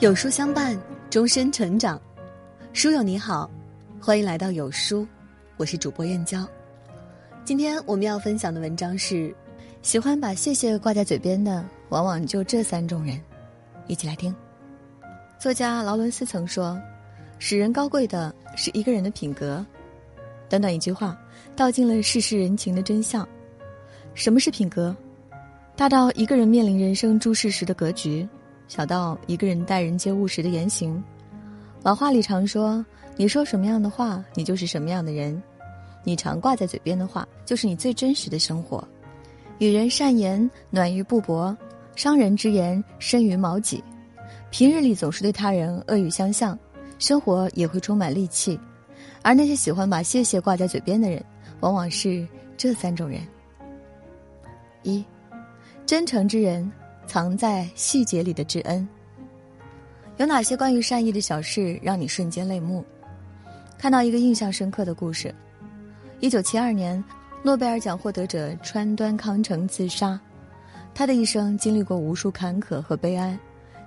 有书相伴，终身成长。书友你好，欢迎来到有书，我是主播燕娇。今天我们要分享的文章是：喜欢把谢谢挂在嘴边的，往往就这三种人。一起来听。作家劳伦斯曾说：“使人高贵的是一个人的品格。”短短一句话，道尽了世事人情的真相。什么是品格？大到一个人面临人生诸事时的格局，小到一个人待人接物时的言行。老话里常说：“你说什么样的话，你就是什么样的人；你常挂在嘴边的话，就是你最真实的生活。”与人善言，暖于布帛；伤人之言，深于矛戟。平日里总是对他人恶语相向，生活也会充满戾气。而那些喜欢把谢谢挂在嘴边的人，往往是这三种人：一。真诚之人，藏在细节里的知恩。有哪些关于善意的小事让你瞬间泪目？看到一个印象深刻的故事：一九七二年，诺贝尔奖获得者川端康成自杀。他的一生经历过无数坎坷和悲哀，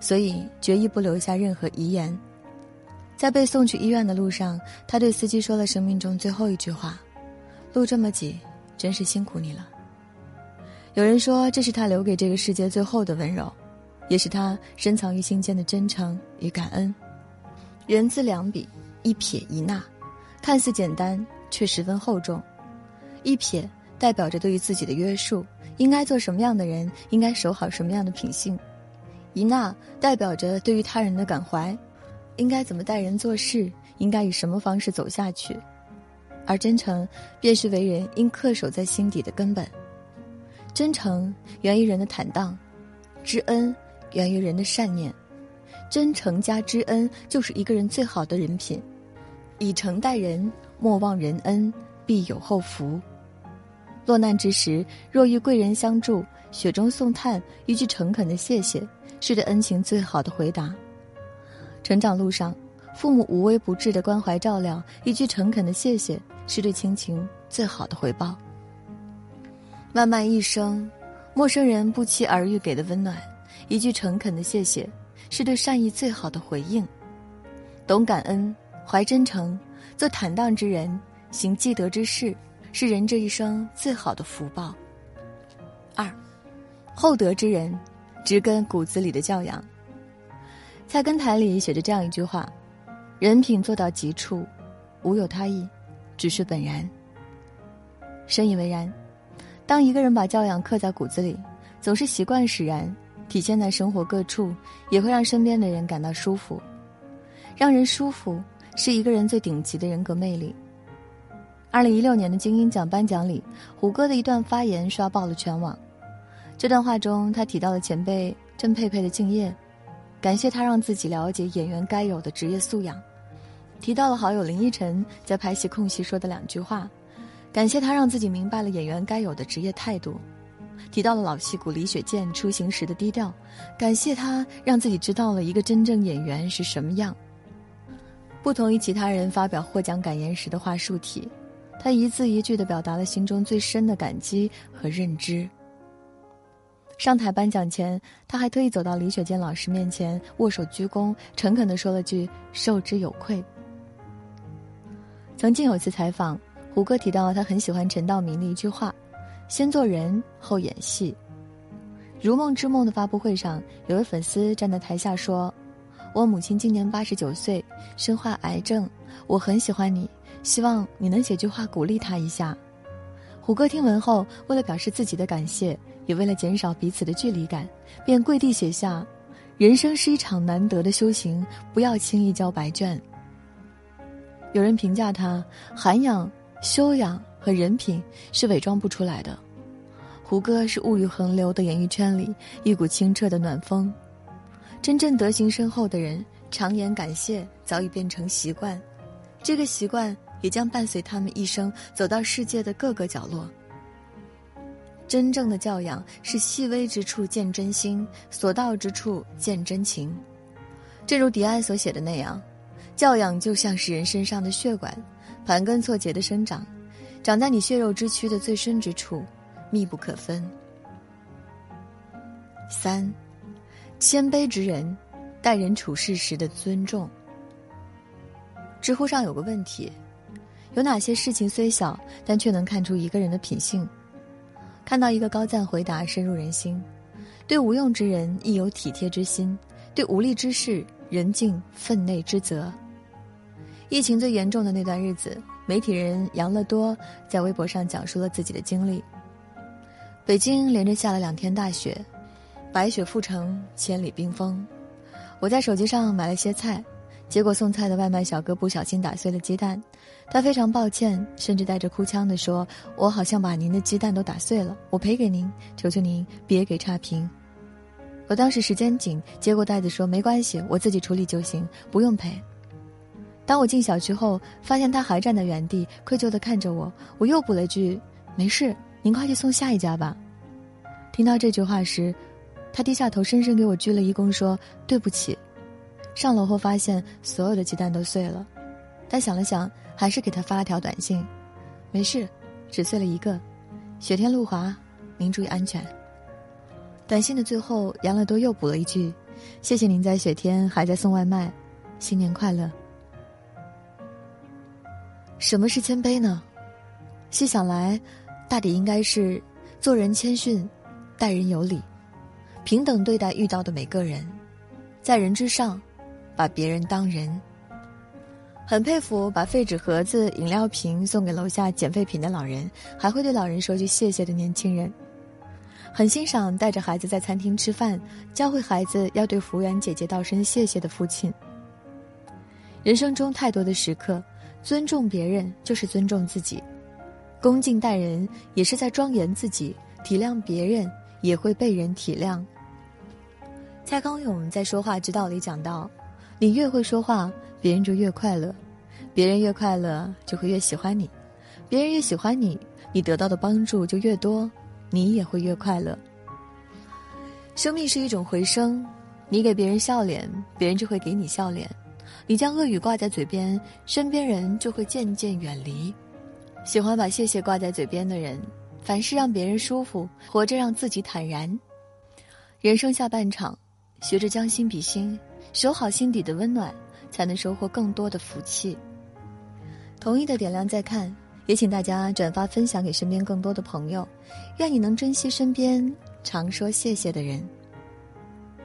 所以决意不留下任何遗言。在被送去医院的路上，他对司机说了生命中最后一句话：“路这么挤，真是辛苦你了。”有人说，这是他留给这个世界最后的温柔，也是他深藏于心间的真诚与感恩。人字两笔，一撇一捺，看似简单，却十分厚重。一撇代表着对于自己的约束，应该做什么样的人，应该守好什么样的品性；一捺代表着对于他人的感怀，应该怎么待人做事，应该以什么方式走下去。而真诚，便是为人应恪守在心底的根本。真诚源于人的坦荡，知恩源于人的善念，真诚加知恩就是一个人最好的人品。以诚待人，莫忘人恩，必有后福。落难之时，若遇贵人相助，雪中送炭，一句诚恳的谢谢，是对恩情最好的回答。成长路上，父母无微不至的关怀照料，一句诚恳的谢谢，是对亲情最好的回报。漫漫一生，陌生人不期而遇给的温暖，一句诚恳的谢谢，是对善意最好的回应。懂感恩，怀真诚，做坦荡之人，行积德之事，是人这一生最好的福报。二，厚德之人，植根骨子里的教养。菜根谭里写着这样一句话：人品做到极处，无有他意，只是本然。深以为然。当一个人把教养刻在骨子里，总是习惯使然，体现在生活各处，也会让身边的人感到舒服。让人舒服是一个人最顶级的人格魅力。二零一六年的金鹰奖颁奖礼，胡歌的一段发言刷爆了全网。这段话中，他提到了前辈郑佩佩的敬业，感谢他让自己了解演员该有的职业素养，提到了好友林依晨在拍戏空隙说的两句话。感谢他让自己明白了演员该有的职业态度，提到了老戏骨李雪健出行时的低调，感谢他让自己知道了一个真正演员是什么样。不同于其他人发表获奖感言时的话术体，他一字一句地表达了心中最深的感激和认知。上台颁奖前，他还特意走到李雪健老师面前握手鞠躬，诚恳地说了句“受之有愧”。曾经有一次采访。胡歌提到，他很喜欢陈道明的一句话：“先做人，后演戏。”《如梦之梦》的发布会上，有位粉丝站在台下说：“我母亲今年八十九岁，身患癌症，我很喜欢你，希望你能写句话鼓励她一下。”胡歌听闻后，为了表示自己的感谢，也为了减少彼此的距离感，便跪地写下：“人生是一场难得的修行，不要轻易交白卷。”有人评价他涵养。修养和人品是伪装不出来的。胡歌是物欲横流的演艺圈里一股清澈的暖风。真正德行深厚的人，常言感谢早已变成习惯，这个习惯也将伴随他们一生走到世界的各个角落。真正的教养是细微之处见真心，所到之处见真情。正如迪安所写的那样，教养就像是人身上的血管。盘根错节的生长，长在你血肉之躯的最深之处，密不可分。三，谦卑之人，待人处事时的尊重。知乎上有个问题：有哪些事情虽小，但却能看出一个人的品性？看到一个高赞回答深入人心：对无用之人亦有体贴之心，对无力之事人尽分内之责。疫情最严重的那段日子，媒体人杨乐多在微博上讲述了自己的经历。北京连着下了两天大雪，白雪覆城，千里冰封。我在手机上买了些菜，结果送菜的外卖小哥不小心打碎了鸡蛋，他非常抱歉，甚至带着哭腔的说：“我好像把您的鸡蛋都打碎了，我赔给您，求求您别给差评。”我当时时间紧，接过袋子说：“没关系，我自己处理就行，不用赔。”当我进小区后，发现他还站在原地，愧疚地看着我。我又补了句：“没事，您快去送下一家吧。”听到这句话时，他低下头，深深给我鞠了一躬，说：“对不起。”上楼后发现所有的鸡蛋都碎了，但想了想，还是给他发了条短信：“没事，只碎了一个。雪天路滑，您注意安全。”短信的最后，杨乐多又补了一句：“谢谢您在雪天还在送外卖，新年快乐。”什么是谦卑呢？细想来，大抵应该是做人谦逊，待人有礼，平等对待遇到的每个人，在人之上，把别人当人。很佩服把废纸盒子、饮料瓶送给楼下捡废品的老人，还会对老人说句谢谢的年轻人。很欣赏带着孩子在餐厅吃饭，教会孩子要对服务员姐姐道声谢谢的父亲。人生中太多的时刻。尊重别人就是尊重自己，恭敬待人也是在庄严自己，体谅别人也会被人体谅。蔡康永在《说话之道》里讲到：你越会说话，别人就越快乐；别人越快乐，就会越喜欢你；别人越喜欢你，你得到的帮助就越多，你也会越快乐。生命是一种回声，你给别人笑脸，别人就会给你笑脸。你将恶语挂在嘴边，身边人就会渐渐远离。喜欢把谢谢挂在嘴边的人，凡事让别人舒服，活着让自己坦然。人生下半场，学着将心比心，守好心底的温暖，才能收获更多的福气。同意的点亮再看，也请大家转发分享给身边更多的朋友。愿你能珍惜身边常说谢谢的人。